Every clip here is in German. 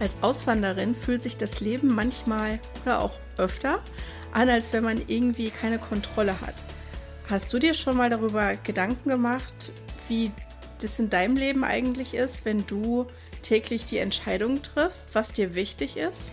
Als Auswanderin fühlt sich das Leben manchmal oder auch öfter an, als wenn man irgendwie keine Kontrolle hat. Hast du dir schon mal darüber Gedanken gemacht, wie das in deinem Leben eigentlich ist, wenn du täglich die Entscheidungen triffst, was dir wichtig ist?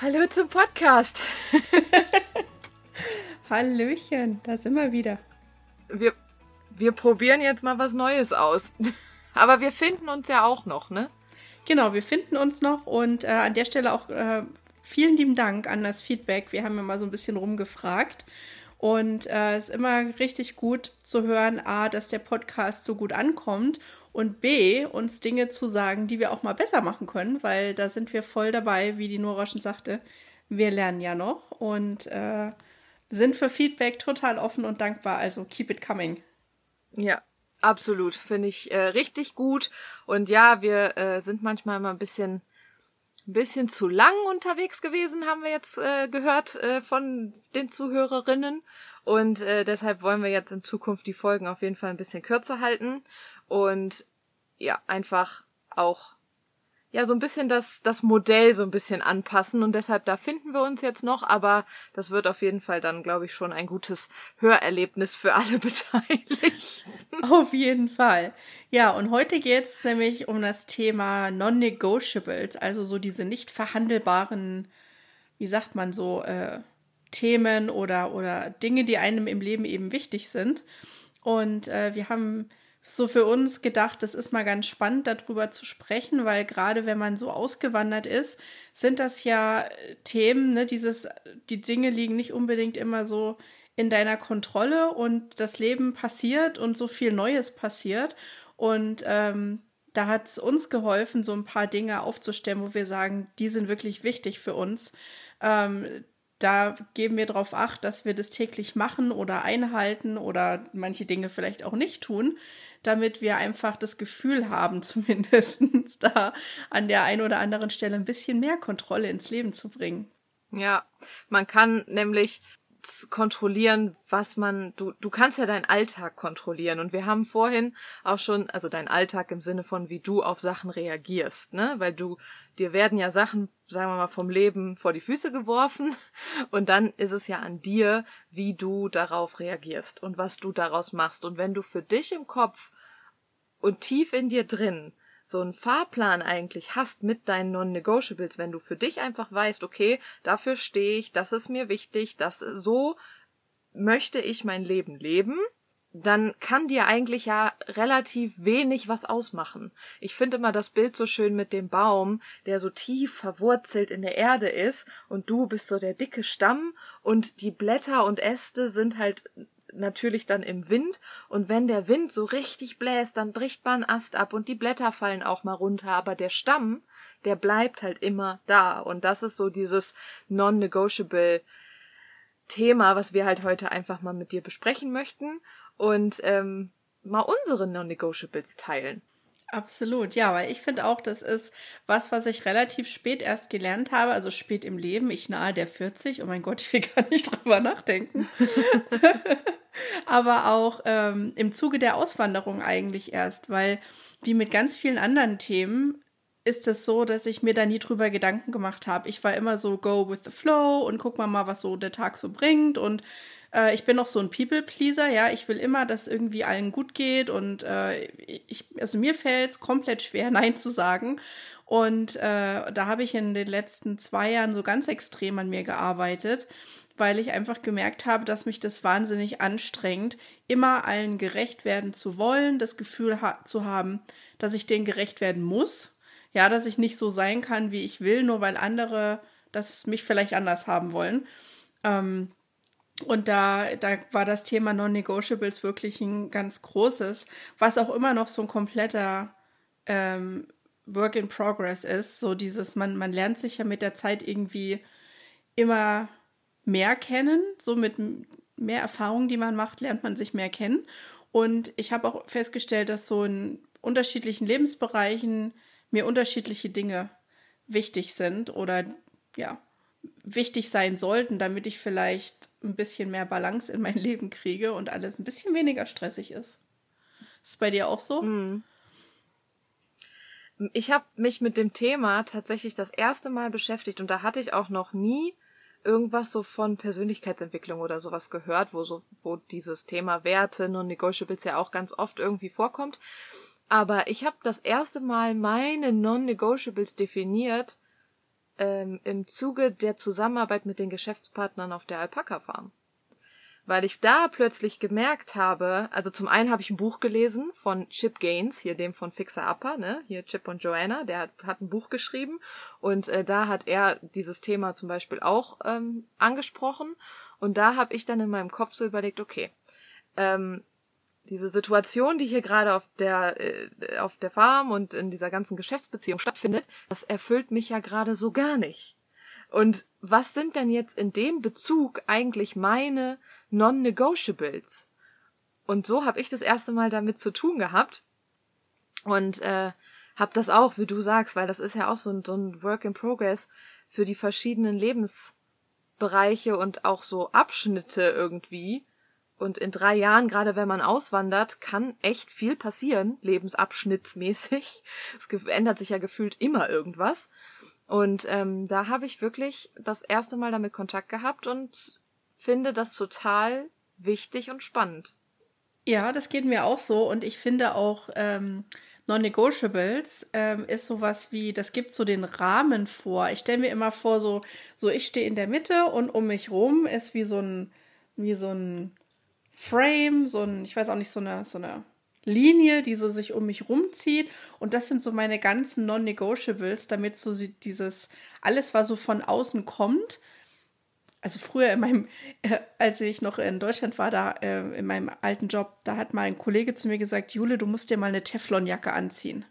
Hallo zum Podcast. Hallöchen, da sind wir wieder. Wir, wir probieren jetzt mal was Neues aus. Aber wir finden uns ja auch noch, ne? Genau, wir finden uns noch und äh, an der Stelle auch äh, vielen lieben Dank an das Feedback. Wir haben ja mal so ein bisschen rumgefragt. Und es äh, ist immer richtig gut zu hören, A, dass der Podcast so gut ankommt und B, uns Dinge zu sagen, die wir auch mal besser machen können, weil da sind wir voll dabei, wie die Nora schon sagte. Wir lernen ja noch und äh, sind für Feedback total offen und dankbar. Also keep it coming. Ja, absolut. Finde ich äh, richtig gut. Und ja, wir äh, sind manchmal mal ein bisschen ein bisschen zu lang unterwegs gewesen, haben wir jetzt äh, gehört äh, von den Zuhörerinnen. Und äh, deshalb wollen wir jetzt in Zukunft die Folgen auf jeden Fall ein bisschen kürzer halten. Und ja, einfach auch ja so ein bisschen das das Modell so ein bisschen anpassen und deshalb da finden wir uns jetzt noch, aber das wird auf jeden Fall dann glaube ich schon ein gutes Hörerlebnis für alle Beteiligten. Auf jeden Fall. Ja, und heute geht es nämlich um das Thema Non-Negotiables, also so diese nicht verhandelbaren, wie sagt man so, äh, Themen oder, oder Dinge, die einem im Leben eben wichtig sind. Und äh, wir haben so für uns gedacht, das ist mal ganz spannend, darüber zu sprechen, weil gerade wenn man so ausgewandert ist, sind das ja äh, Themen, ne, dieses, die Dinge liegen nicht unbedingt immer so in deiner Kontrolle und das Leben passiert und so viel Neues passiert. Und ähm, da hat es uns geholfen, so ein paar Dinge aufzustellen, wo wir sagen, die sind wirklich wichtig für uns. Ähm, da geben wir darauf acht, dass wir das täglich machen oder einhalten oder manche Dinge vielleicht auch nicht tun, damit wir einfach das Gefühl haben, zumindest da an der einen oder anderen Stelle ein bisschen mehr Kontrolle ins Leben zu bringen. Ja, man kann nämlich kontrollieren, was man, du, du kannst ja deinen Alltag kontrollieren. Und wir haben vorhin auch schon, also deinen Alltag im Sinne von, wie du auf Sachen reagierst, ne? Weil du, dir werden ja Sachen, sagen wir mal, vom Leben vor die Füße geworfen. Und dann ist es ja an dir, wie du darauf reagierst und was du daraus machst. Und wenn du für dich im Kopf und tief in dir drin so einen Fahrplan eigentlich hast mit deinen Non-Negotiables, wenn du für dich einfach weißt, okay, dafür stehe ich, das ist mir wichtig, das so möchte ich mein Leben leben, dann kann dir eigentlich ja relativ wenig was ausmachen. Ich finde immer das Bild so schön mit dem Baum, der so tief verwurzelt in der Erde ist und du bist so der dicke Stamm und die Blätter und Äste sind halt natürlich dann im Wind. Und wenn der Wind so richtig bläst, dann bricht man Ast ab und die Blätter fallen auch mal runter, aber der Stamm, der bleibt halt immer da. Und das ist so dieses non-negotiable Thema, was wir halt heute einfach mal mit dir besprechen möchten. Und ähm, mal unsere non-negotiables teilen. Absolut, ja, weil ich finde auch, das ist was, was ich relativ spät erst gelernt habe, also spät im Leben, ich nahe der 40, oh mein Gott, ich will gar nicht drüber nachdenken. Aber auch ähm, im Zuge der Auswanderung eigentlich erst, weil wie mit ganz vielen anderen Themen ist es so, dass ich mir da nie drüber Gedanken gemacht habe. Ich war immer so go with the flow und guck mal mal, was so der Tag so bringt und äh, ich bin noch so ein People-Pleaser, ja. Ich will immer, dass irgendwie allen gut geht und äh, ich, also mir fällt es komplett schwer, Nein zu sagen. Und äh, da habe ich in den letzten zwei Jahren so ganz extrem an mir gearbeitet, weil ich einfach gemerkt habe, dass mich das wahnsinnig anstrengt, immer allen gerecht werden zu wollen, das Gefühl ha zu haben, dass ich denen gerecht werden muss. Ja, dass ich nicht so sein kann, wie ich will, nur weil andere das mich vielleicht anders haben wollen. Ähm, und da, da war das Thema Non-Negotiables wirklich ein ganz großes, was auch immer noch so ein kompletter ähm, Work in Progress ist. So dieses, man, man lernt sich ja mit der Zeit irgendwie immer mehr kennen. So mit mehr Erfahrungen, die man macht, lernt man sich mehr kennen. Und ich habe auch festgestellt, dass so in unterschiedlichen Lebensbereichen mir unterschiedliche Dinge wichtig sind oder ja, wichtig sein sollten, damit ich vielleicht ein bisschen mehr Balance in mein Leben kriege und alles ein bisschen weniger stressig ist. Ist es bei dir auch so? Mm. Ich habe mich mit dem Thema tatsächlich das erste Mal beschäftigt und da hatte ich auch noch nie irgendwas so von Persönlichkeitsentwicklung oder sowas gehört, wo so, wo dieses Thema Werte und Negotiables ja auch ganz oft irgendwie vorkommt. Aber ich habe das erste Mal meine Non-Negotiables definiert ähm, im Zuge der Zusammenarbeit mit den Geschäftspartnern auf der Alpaka Farm. Weil ich da plötzlich gemerkt habe, also zum einen habe ich ein Buch gelesen von Chip Gaines, hier dem von Fixer Upper, ne, hier Chip und Joanna, der hat, hat ein Buch geschrieben und äh, da hat er dieses Thema zum Beispiel auch ähm, angesprochen und da habe ich dann in meinem Kopf so überlegt, okay, ähm, diese Situation, die hier gerade auf der äh, auf der Farm und in dieser ganzen Geschäftsbeziehung stattfindet, das erfüllt mich ja gerade so gar nicht. Und was sind denn jetzt in dem Bezug eigentlich meine Non-Negotiables? Und so habe ich das erste Mal damit zu tun gehabt und äh, habe das auch, wie du sagst, weil das ist ja auch so ein, so ein Work in Progress für die verschiedenen Lebensbereiche und auch so Abschnitte irgendwie und in drei Jahren, gerade wenn man auswandert, kann echt viel passieren, lebensabschnittsmäßig. Es ändert sich ja gefühlt immer irgendwas. Und ähm, da habe ich wirklich das erste Mal damit Kontakt gehabt und finde das total wichtig und spannend. Ja, das geht mir auch so. Und ich finde auch ähm, Non-Negotiables ähm, ist sowas wie, das gibt so den Rahmen vor. Ich stelle mir immer vor, so, so ich stehe in der Mitte und um mich rum ist wie so ein, wie so ein Frame, so ein, ich weiß auch nicht, so eine, so eine Linie, die so sich um mich rumzieht. Und das sind so meine ganzen Non-Negotiables, damit so dieses, alles, was so von außen kommt. Also früher in meinem, äh, als ich noch in Deutschland war, da äh, in meinem alten Job, da hat mal ein Kollege zu mir gesagt, Jule, du musst dir mal eine Teflonjacke anziehen.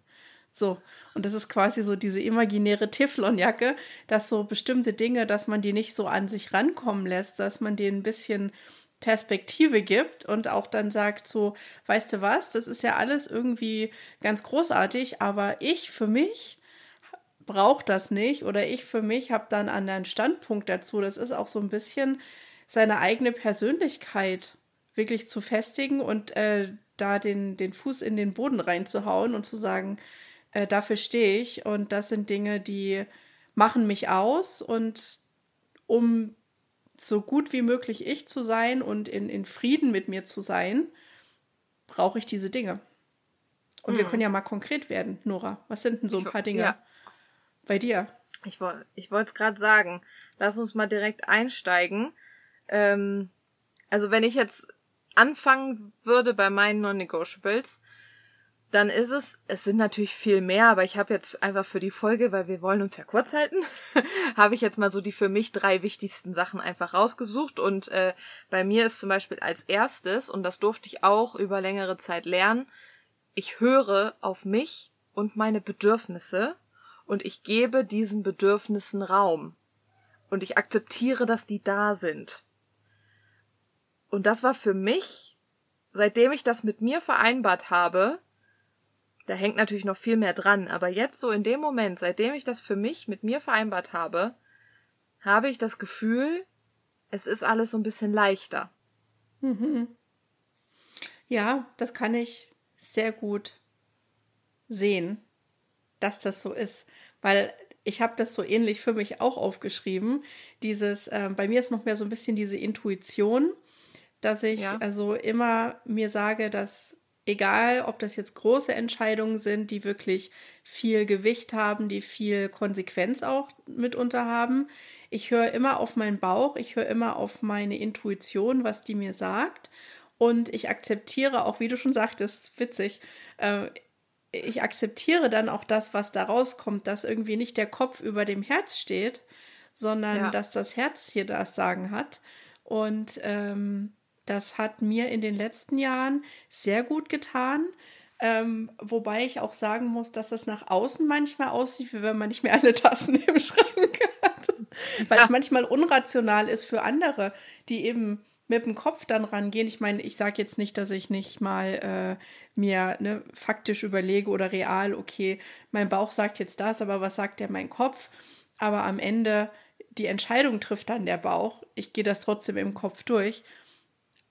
So, und das ist quasi so diese imaginäre Teflonjacke, dass so bestimmte Dinge, dass man die nicht so an sich rankommen lässt, dass man die ein bisschen Perspektive gibt und auch dann sagt so, weißt du was, das ist ja alles irgendwie ganz großartig, aber ich für mich brauche das nicht oder ich für mich habe dann einen anderen Standpunkt dazu. Das ist auch so ein bisschen seine eigene Persönlichkeit wirklich zu festigen und äh, da den, den Fuß in den Boden reinzuhauen und zu sagen, äh, dafür stehe ich und das sind Dinge, die machen mich aus und um so gut wie möglich ich zu sein und in, in Frieden mit mir zu sein, brauche ich diese Dinge. Und hm. wir können ja mal konkret werden, Nora. Was sind denn so ein paar Dinge ja. bei dir? Ich, ich wollte es gerade sagen. Lass uns mal direkt einsteigen. Ähm, also wenn ich jetzt anfangen würde bei meinen Non-Negotiables, dann ist es, es sind natürlich viel mehr, aber ich habe jetzt einfach für die Folge, weil wir wollen uns ja kurz halten, habe ich jetzt mal so die für mich drei wichtigsten Sachen einfach rausgesucht. Und äh, bei mir ist zum Beispiel als erstes, und das durfte ich auch über längere Zeit lernen, ich höre auf mich und meine Bedürfnisse und ich gebe diesen Bedürfnissen Raum. Und ich akzeptiere, dass die da sind. Und das war für mich, seitdem ich das mit mir vereinbart habe, da hängt natürlich noch viel mehr dran, aber jetzt so in dem Moment, seitdem ich das für mich mit mir vereinbart habe, habe ich das Gefühl, es ist alles so ein bisschen leichter. Mhm. Ja, das kann ich sehr gut sehen, dass das so ist, weil ich habe das so ähnlich für mich auch aufgeschrieben. Dieses, äh, bei mir ist noch mehr so ein bisschen diese Intuition, dass ich ja. also immer mir sage, dass Egal, ob das jetzt große Entscheidungen sind, die wirklich viel Gewicht haben, die viel Konsequenz auch mitunter haben. Ich höre immer auf meinen Bauch, ich höre immer auf meine Intuition, was die mir sagt. Und ich akzeptiere auch, wie du schon sagtest, witzig, äh, ich akzeptiere dann auch das, was da rauskommt, dass irgendwie nicht der Kopf über dem Herz steht, sondern ja. dass das Herz hier das Sagen hat. Und ähm, das hat mir in den letzten Jahren sehr gut getan. Ähm, wobei ich auch sagen muss, dass das nach außen manchmal aussieht, wie wenn man nicht mehr alle Tassen im Schrank hat. Weil ja. es manchmal unrational ist für andere, die eben mit dem Kopf dann rangehen. Ich meine, ich sage jetzt nicht, dass ich nicht mal äh, mir ne, faktisch überlege oder real, okay, mein Bauch sagt jetzt das, aber was sagt der mein Kopf? Aber am Ende, die Entscheidung trifft dann der Bauch. Ich gehe das trotzdem im Kopf durch.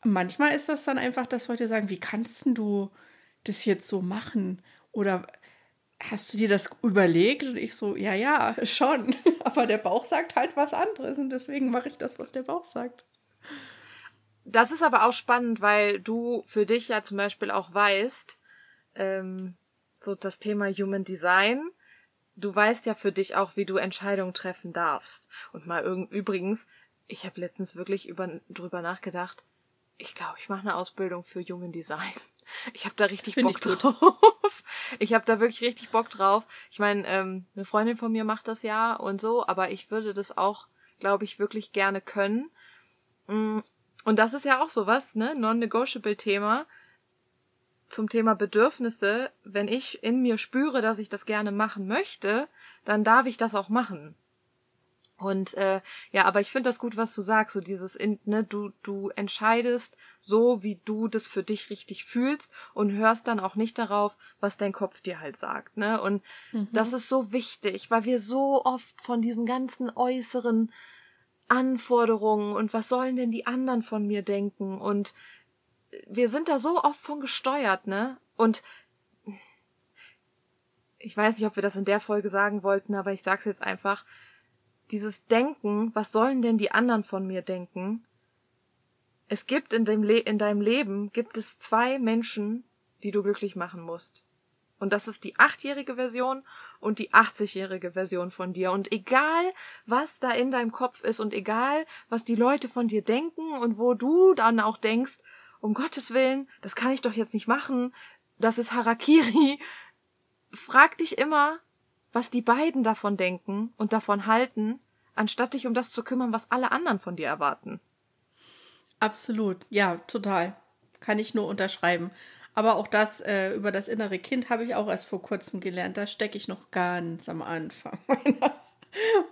Manchmal ist das dann einfach, dass Leute sagen, wie kannst du das jetzt so machen? Oder hast du dir das überlegt? Und ich so, ja, ja, schon. Aber der Bauch sagt halt was anderes und deswegen mache ich das, was der Bauch sagt. Das ist aber auch spannend, weil du für dich ja zum Beispiel auch weißt, ähm, so das Thema Human Design, du weißt ja für dich auch, wie du Entscheidungen treffen darfst. Und mal übrigens, ich habe letztens wirklich über, drüber nachgedacht, ich glaube, ich mache eine Ausbildung für Human Design. Ich habe da richtig Bock drauf. Ich habe da wirklich richtig Bock drauf. Ich meine, ähm, eine Freundin von mir macht das ja und so, aber ich würde das auch, glaube ich, wirklich gerne können. Mm, und das ist ja auch sowas, ne? Non-negotiable Thema zum Thema Bedürfnisse. Wenn ich in mir spüre, dass ich das gerne machen möchte, dann darf ich das auch machen. Und äh, ja, aber ich finde das gut, was du sagst, so dieses, ne, du, du entscheidest so, wie du das für dich richtig fühlst und hörst dann auch nicht darauf, was dein Kopf dir halt sagt, ne? Und mhm. das ist so wichtig, weil wir so oft von diesen ganzen äußeren Anforderungen und was sollen denn die anderen von mir denken und wir sind da so oft von gesteuert, ne? Und ich weiß nicht, ob wir das in der Folge sagen wollten, aber ich sag's jetzt einfach dieses Denken, was sollen denn die anderen von mir denken? Es gibt in, dem Le in deinem Leben gibt es zwei Menschen, die du glücklich machen musst. Und das ist die achtjährige Version und die 80-jährige Version von dir. Und egal, was da in deinem Kopf ist und egal, was die Leute von dir denken und wo du dann auch denkst, um Gottes Willen, das kann ich doch jetzt nicht machen, das ist Harakiri. Frag dich immer, was die beiden davon denken und davon halten, anstatt dich um das zu kümmern, was alle anderen von dir erwarten. Absolut, ja, total. Kann ich nur unterschreiben. Aber auch das äh, über das innere Kind habe ich auch erst vor kurzem gelernt. Da stecke ich noch ganz am Anfang meiner,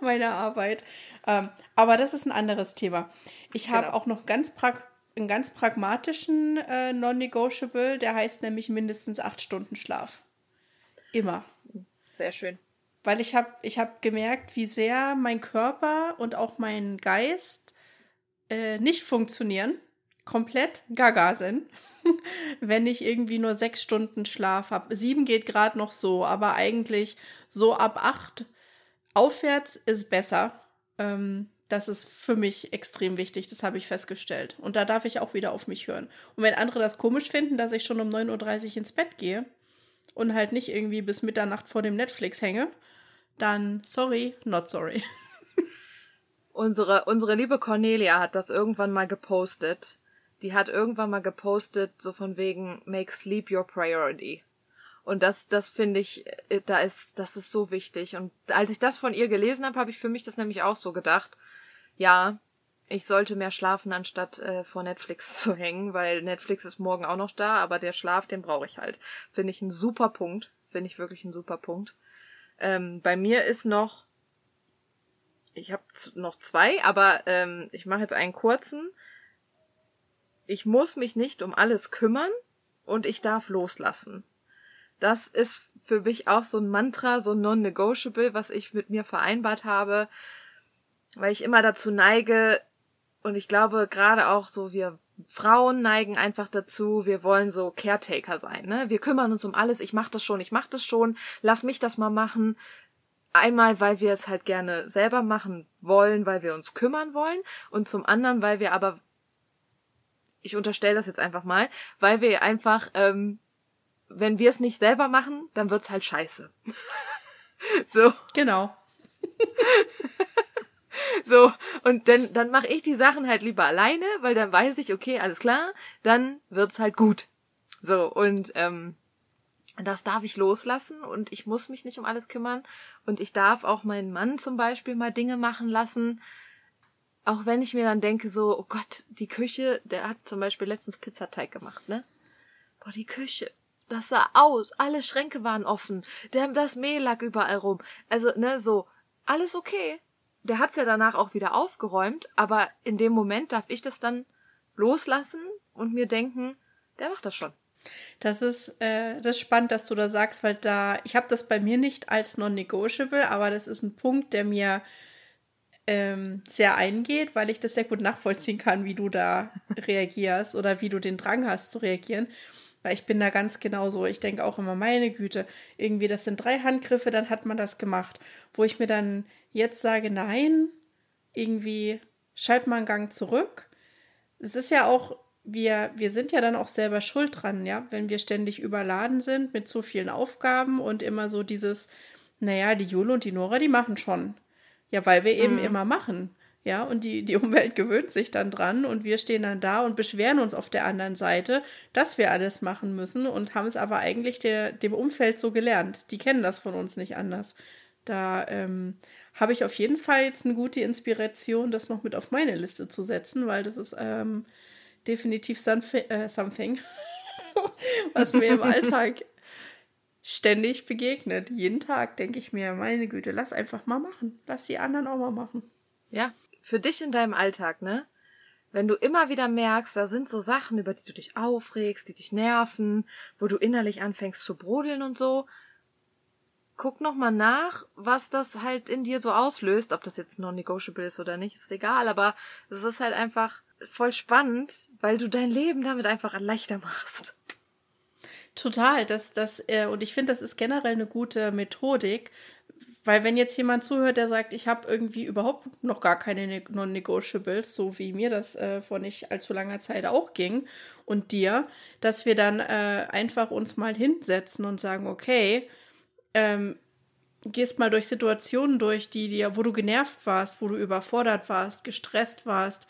meiner Arbeit. Ähm, aber das ist ein anderes Thema. Ich habe genau. auch noch ganz prag einen ganz pragmatischen äh, Non-Negotiable, der heißt nämlich mindestens acht Stunden Schlaf. Immer. Sehr schön weil ich habe ich hab gemerkt, wie sehr mein Körper und auch mein Geist äh, nicht funktionieren, komplett gaga sind, wenn ich irgendwie nur sechs Stunden Schlaf habe. Sieben geht gerade noch so, aber eigentlich so ab acht aufwärts ist besser. Ähm, das ist für mich extrem wichtig, das habe ich festgestellt. Und da darf ich auch wieder auf mich hören. Und wenn andere das komisch finden, dass ich schon um 9.30 Uhr ins Bett gehe und halt nicht irgendwie bis Mitternacht vor dem Netflix hänge, dann sorry, not sorry. unsere, unsere liebe Cornelia hat das irgendwann mal gepostet. Die hat irgendwann mal gepostet, so von wegen, make sleep your priority. Und das, das finde ich, äh, da ist, das ist so wichtig. Und als ich das von ihr gelesen habe, habe ich für mich das nämlich auch so gedacht. Ja, ich sollte mehr schlafen, anstatt äh, vor Netflix zu hängen, weil Netflix ist morgen auch noch da, aber der Schlaf, den brauche ich halt. Finde ich ein super Punkt. Finde ich wirklich ein super Punkt. Ähm, bei mir ist noch, ich habe noch zwei, aber ähm, ich mache jetzt einen kurzen. Ich muss mich nicht um alles kümmern und ich darf loslassen. Das ist für mich auch so ein Mantra, so non-negotiable, was ich mit mir vereinbart habe, weil ich immer dazu neige, und ich glaube gerade auch so wir Frauen neigen einfach dazu, wir wollen so Caretaker sein, ne? Wir kümmern uns um alles, ich mach das schon, ich mach das schon, lass mich das mal machen. Einmal, weil wir es halt gerne selber machen wollen, weil wir uns kümmern wollen und zum anderen, weil wir aber ich unterstelle das jetzt einfach mal, weil wir einfach ähm, wenn wir es nicht selber machen, dann wird's halt scheiße. so. Genau. so, und dann, dann mache ich die Sachen halt lieber alleine, weil dann weiß ich, okay, alles klar, dann wird's halt gut. So, und ähm, das darf ich loslassen und ich muss mich nicht um alles kümmern. Und ich darf auch meinen Mann zum Beispiel mal Dinge machen lassen. Auch wenn ich mir dann denke, so, oh Gott, die Küche, der hat zum Beispiel letztens Pizzateig gemacht, ne? Boah, die Küche, das sah aus, alle Schränke waren offen, der, das Mehl lag überall rum. Also, ne, so, alles okay. Der hat's ja danach auch wieder aufgeräumt, aber in dem Moment darf ich das dann loslassen und mir denken, der macht das schon. Das ist, äh, das ist spannend, dass du da sagst, weil da, ich habe das bei mir nicht als non-negotiable, aber das ist ein Punkt, der mir ähm, sehr eingeht, weil ich das sehr gut nachvollziehen kann, wie du da reagierst oder wie du den Drang hast zu reagieren. Weil ich bin da ganz genauso. Ich denke auch immer, meine Güte, irgendwie, das sind drei Handgriffe, dann hat man das gemacht. Wo ich mir dann jetzt sage, nein, irgendwie schalt mal einen Gang zurück. Es ist ja auch wir, wir sind ja dann auch selber schuld dran, ja, wenn wir ständig überladen sind mit zu vielen Aufgaben und immer so dieses, naja, die Jule und die Nora, die machen schon. Ja, weil wir eben mhm. immer machen. Ja, und die, die Umwelt gewöhnt sich dann dran und wir stehen dann da und beschweren uns auf der anderen Seite, dass wir alles machen müssen und haben es aber eigentlich der, dem Umfeld so gelernt. Die kennen das von uns nicht anders. Da ähm, habe ich auf jeden Fall jetzt eine gute Inspiration, das noch mit auf meine Liste zu setzen, weil das ist ähm, definitiv äh, something, was mir im Alltag ständig begegnet. Jeden Tag denke ich mir, meine Güte, lass einfach mal machen. Lass die anderen auch mal machen. Ja, für dich in deinem Alltag, ne? Wenn du immer wieder merkst, da sind so Sachen, über die du dich aufregst, die dich nerven, wo du innerlich anfängst zu brodeln und so, guck noch mal nach, was das halt in dir so auslöst, ob das jetzt non-negotiable ist oder nicht, ist egal, aber es ist halt einfach voll spannend, weil du dein Leben damit einfach leichter machst. Total, das, das, äh, und ich finde, das ist generell eine gute Methodik, weil wenn jetzt jemand zuhört, der sagt, ich habe irgendwie überhaupt noch gar keine ne-, Non-Negotiables, so wie mir das äh, vor nicht allzu langer Zeit auch ging und dir, dass wir dann äh, einfach uns mal hinsetzen und sagen, okay, ähm, gehst mal durch Situationen durch, die dir, wo du genervt warst, wo du überfordert warst, gestresst warst,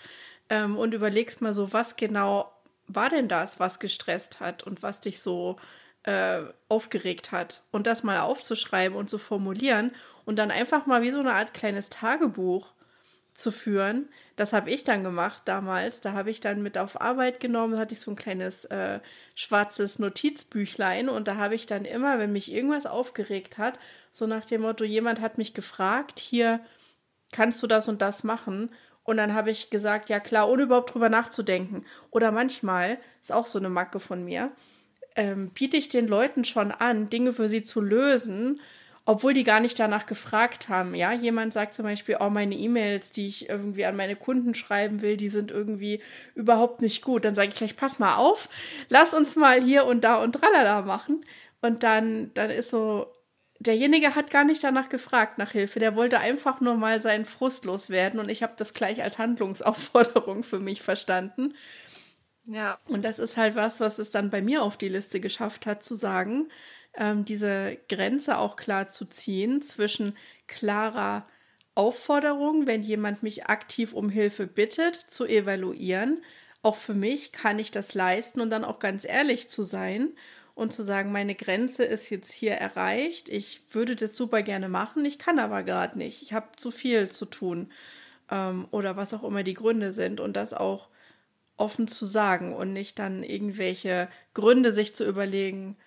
ähm, und überlegst mal so, was genau war denn das, was gestresst hat und was dich so äh, aufgeregt hat. Und das mal aufzuschreiben und zu formulieren und dann einfach mal wie so eine Art kleines Tagebuch zu führen. Das habe ich dann gemacht damals. Da habe ich dann mit auf Arbeit genommen, hatte ich so ein kleines äh, schwarzes Notizbüchlein und da habe ich dann immer, wenn mich irgendwas aufgeregt hat, so nach dem Motto, jemand hat mich gefragt, hier kannst du das und das machen und dann habe ich gesagt, ja klar, ohne überhaupt drüber nachzudenken. Oder manchmal, ist auch so eine Macke von mir, ähm, biete ich den Leuten schon an, Dinge für sie zu lösen, obwohl die gar nicht danach gefragt haben. Ja, jemand sagt zum Beispiel, oh, meine E-Mails, die ich irgendwie an meine Kunden schreiben will, die sind irgendwie überhaupt nicht gut. Dann sage ich gleich, pass mal auf, lass uns mal hier und da und tralala machen. Und dann, dann ist so, derjenige hat gar nicht danach gefragt nach Hilfe. Der wollte einfach nur mal seinen Frust loswerden und ich habe das gleich als Handlungsaufforderung für mich verstanden. Ja. Und das ist halt was, was es dann bei mir auf die Liste geschafft hat, zu sagen, ähm, diese Grenze auch klar zu ziehen zwischen klarer Aufforderung, wenn jemand mich aktiv um Hilfe bittet, zu evaluieren. Auch für mich kann ich das leisten und dann auch ganz ehrlich zu sein und zu sagen, meine Grenze ist jetzt hier erreicht. Ich würde das super gerne machen, ich kann aber gerade nicht. Ich habe zu viel zu tun ähm, oder was auch immer die Gründe sind und das auch offen zu sagen und nicht dann irgendwelche Gründe sich zu überlegen,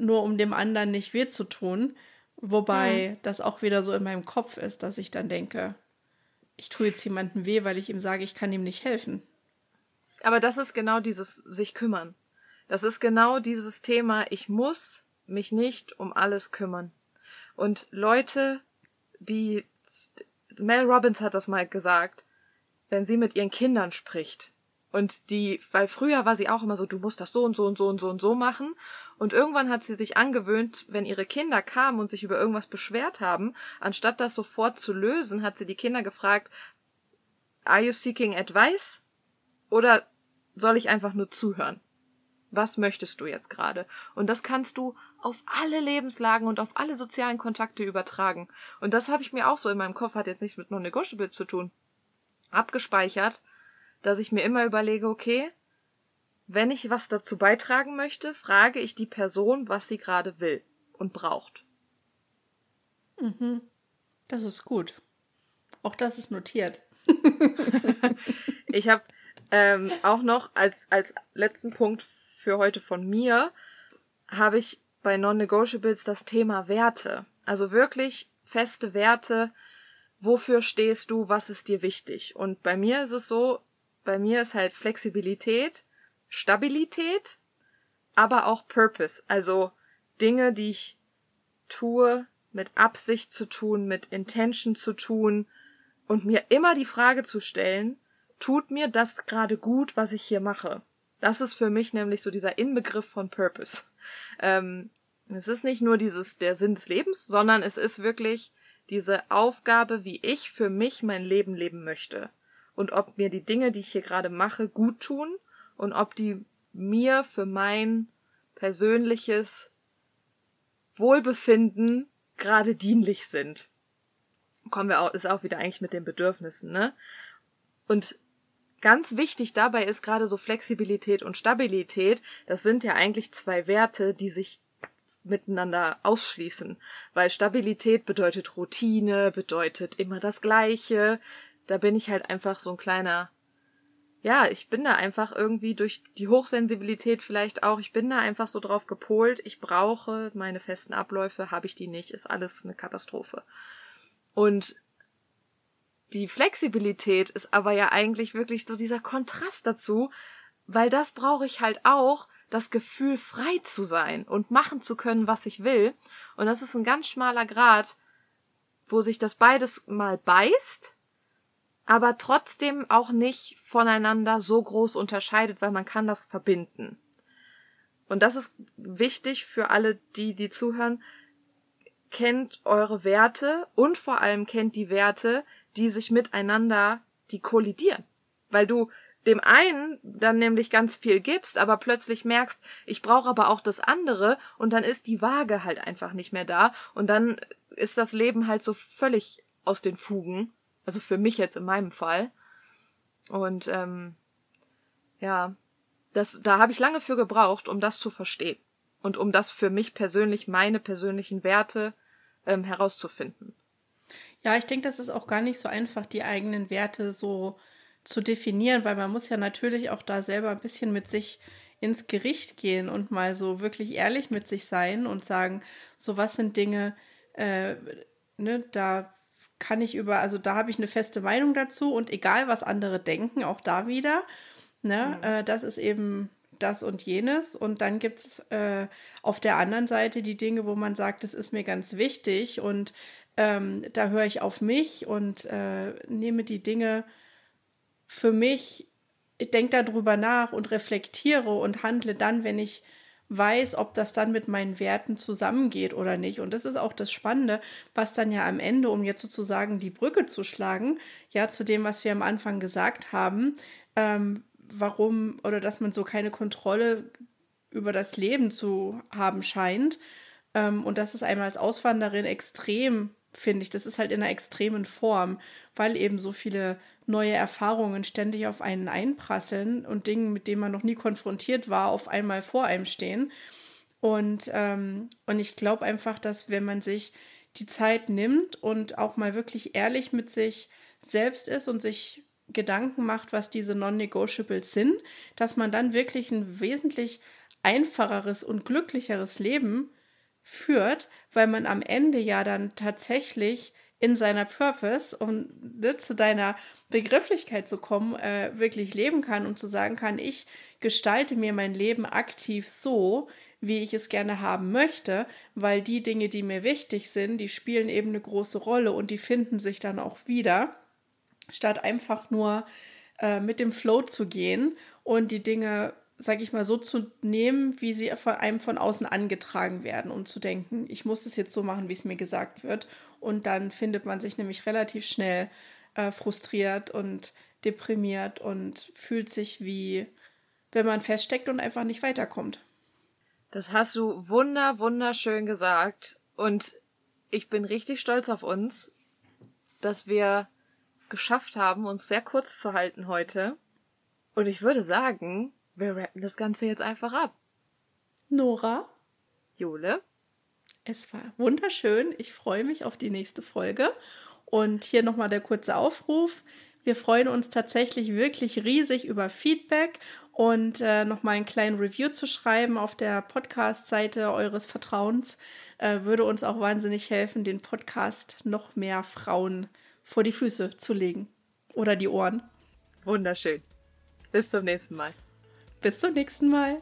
nur um dem anderen nicht weh zu tun. Wobei mhm. das auch wieder so in meinem Kopf ist, dass ich dann denke, ich tue jetzt jemandem weh, weil ich ihm sage, ich kann ihm nicht helfen. Aber das ist genau dieses sich kümmern. Das ist genau dieses Thema, ich muss mich nicht um alles kümmern. Und Leute, die Mel Robbins hat das mal gesagt, wenn sie mit ihren Kindern spricht. Und die, weil früher war sie auch immer so, du musst das so und so und so und so und so machen. Und irgendwann hat sie sich angewöhnt, wenn ihre Kinder kamen und sich über irgendwas beschwert haben, anstatt das sofort zu lösen, hat sie die Kinder gefragt, are you seeking advice? Oder soll ich einfach nur zuhören? Was möchtest du jetzt gerade? Und das kannst du auf alle Lebenslagen und auf alle sozialen Kontakte übertragen. Und das habe ich mir auch so in meinem Kopf, hat jetzt nichts mit Non-Negotiable zu tun, abgespeichert, dass ich mir immer überlege, okay, wenn ich was dazu beitragen möchte, frage ich die Person, was sie gerade will und braucht. Mhm. Das ist gut. Auch das ist notiert. ich habe ähm, auch noch als, als letzten Punkt für heute von mir, habe ich bei Non-Negotiables das Thema Werte. Also wirklich feste Werte. Wofür stehst du? Was ist dir wichtig? Und bei mir ist es so, bei mir ist halt Flexibilität, Stabilität, aber auch Purpose. Also Dinge, die ich tue, mit Absicht zu tun, mit Intention zu tun und mir immer die Frage zu stellen, tut mir das gerade gut, was ich hier mache? Das ist für mich nämlich so dieser Inbegriff von Purpose. Ähm, es ist nicht nur dieses der Sinn des Lebens, sondern es ist wirklich diese Aufgabe, wie ich für mich mein Leben leben möchte. Und ob mir die Dinge, die ich hier gerade mache, gut tun und ob die mir für mein persönliches Wohlbefinden gerade dienlich sind. Kommen wir auch, ist auch wieder eigentlich mit den Bedürfnissen, ne? Und Ganz wichtig dabei ist gerade so Flexibilität und Stabilität. Das sind ja eigentlich zwei Werte, die sich miteinander ausschließen. Weil Stabilität bedeutet Routine, bedeutet immer das Gleiche. Da bin ich halt einfach so ein kleiner, ja, ich bin da einfach irgendwie durch die Hochsensibilität vielleicht auch, ich bin da einfach so drauf gepolt, ich brauche meine festen Abläufe, habe ich die nicht, ist alles eine Katastrophe. Und die Flexibilität ist aber ja eigentlich wirklich so dieser Kontrast dazu, weil das brauche ich halt auch, das Gefühl frei zu sein und machen zu können, was ich will. Und das ist ein ganz schmaler Grad, wo sich das beides mal beißt, aber trotzdem auch nicht voneinander so groß unterscheidet, weil man kann das verbinden. Und das ist wichtig für alle, die, die zuhören. Kennt eure Werte und vor allem kennt die Werte, die sich miteinander, die kollidieren. Weil du dem einen dann nämlich ganz viel gibst, aber plötzlich merkst, ich brauche aber auch das andere und dann ist die Waage halt einfach nicht mehr da und dann ist das Leben halt so völlig aus den Fugen. Also für mich jetzt in meinem Fall. Und ähm, ja, das, da habe ich lange für gebraucht, um das zu verstehen und um das für mich persönlich, meine persönlichen Werte ähm, herauszufinden. Ja, ich denke, das ist auch gar nicht so einfach, die eigenen Werte so zu definieren, weil man muss ja natürlich auch da selber ein bisschen mit sich ins Gericht gehen und mal so wirklich ehrlich mit sich sein und sagen, so was sind Dinge, äh, ne, da kann ich über, also da habe ich eine feste Meinung dazu und egal was andere denken, auch da wieder, ne, mhm. äh, das ist eben das und jenes. Und dann gibt es äh, auf der anderen Seite die Dinge, wo man sagt, das ist mir ganz wichtig und ähm, da höre ich auf mich und äh, nehme die Dinge für mich, ich denke darüber nach und reflektiere und handle dann, wenn ich weiß, ob das dann mit meinen Werten zusammengeht oder nicht. Und das ist auch das Spannende, was dann ja am Ende, um jetzt sozusagen die Brücke zu schlagen, ja, zu dem, was wir am Anfang gesagt haben, ähm, warum oder dass man so keine Kontrolle über das Leben zu haben scheint. Ähm, und das ist einmal als Auswanderin extrem finde ich. Das ist halt in einer extremen Form, weil eben so viele neue Erfahrungen ständig auf einen einprasseln und Dinge, mit denen man noch nie konfrontiert war, auf einmal vor einem stehen. Und, ähm, und ich glaube einfach, dass wenn man sich die Zeit nimmt und auch mal wirklich ehrlich mit sich selbst ist und sich Gedanken macht, was diese Non-Negotiables sind, dass man dann wirklich ein wesentlich einfacheres und glücklicheres Leben führt, weil man am Ende ja dann tatsächlich in seiner Purpose, um ne, zu deiner Begrifflichkeit zu kommen, äh, wirklich leben kann und zu sagen kann, ich gestalte mir mein Leben aktiv so, wie ich es gerne haben möchte, weil die Dinge, die mir wichtig sind, die spielen eben eine große Rolle und die finden sich dann auch wieder, statt einfach nur äh, mit dem Flow zu gehen und die Dinge sage ich mal, so zu nehmen, wie sie von einem von außen angetragen werden und zu denken, ich muss es jetzt so machen, wie es mir gesagt wird. Und dann findet man sich nämlich relativ schnell äh, frustriert und deprimiert und fühlt sich wie, wenn man feststeckt und einfach nicht weiterkommt. Das hast du wunder, wunderschön gesagt. Und ich bin richtig stolz auf uns, dass wir es geschafft haben, uns sehr kurz zu halten heute. Und ich würde sagen, wir rappen das Ganze jetzt einfach ab. Nora? Jule? Es war wunderschön. Ich freue mich auf die nächste Folge. Und hier nochmal der kurze Aufruf. Wir freuen uns tatsächlich wirklich riesig über Feedback und äh, nochmal einen kleinen Review zu schreiben auf der Podcast-Seite eures Vertrauens äh, würde uns auch wahnsinnig helfen, den Podcast noch mehr Frauen vor die Füße zu legen oder die Ohren. Wunderschön. Bis zum nächsten Mal. Bis zum nächsten Mal.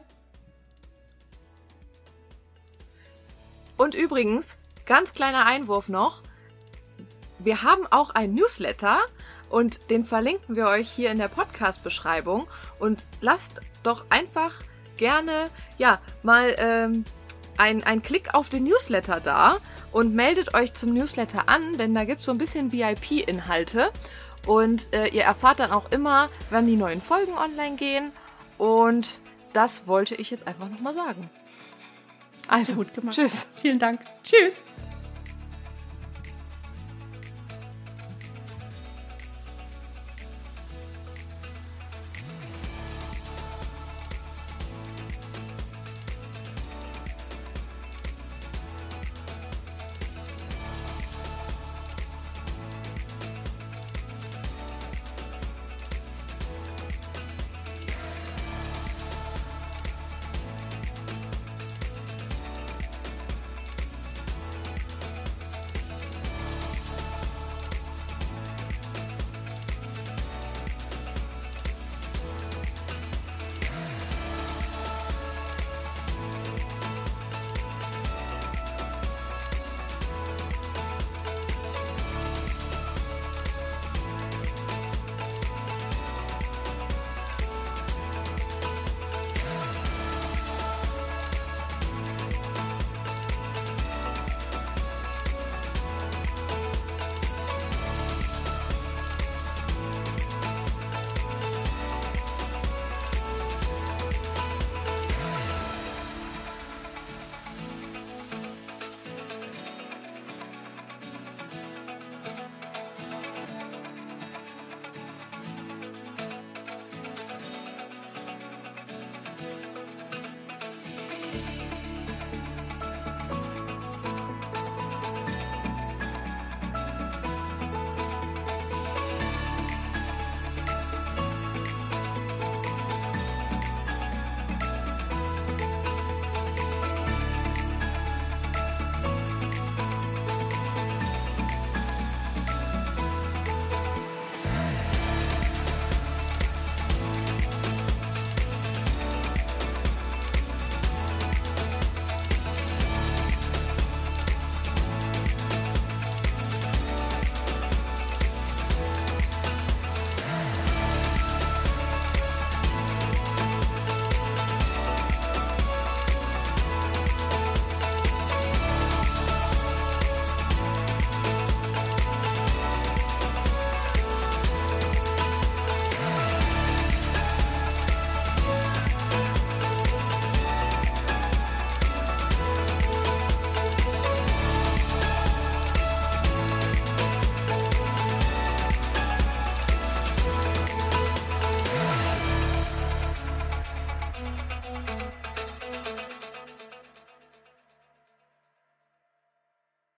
Und übrigens, ganz kleiner Einwurf noch. Wir haben auch ein Newsletter und den verlinken wir euch hier in der Podcast-Beschreibung. Und lasst doch einfach gerne, ja, mal ähm, ein, ein Klick auf den Newsletter da und meldet euch zum Newsletter an, denn da gibt es so ein bisschen VIP-Inhalte. Und äh, ihr erfahrt dann auch immer, wann die neuen Folgen online gehen. Und das wollte ich jetzt einfach nochmal sagen. Also, gut gemacht. Tschüss. Vielen Dank. Tschüss.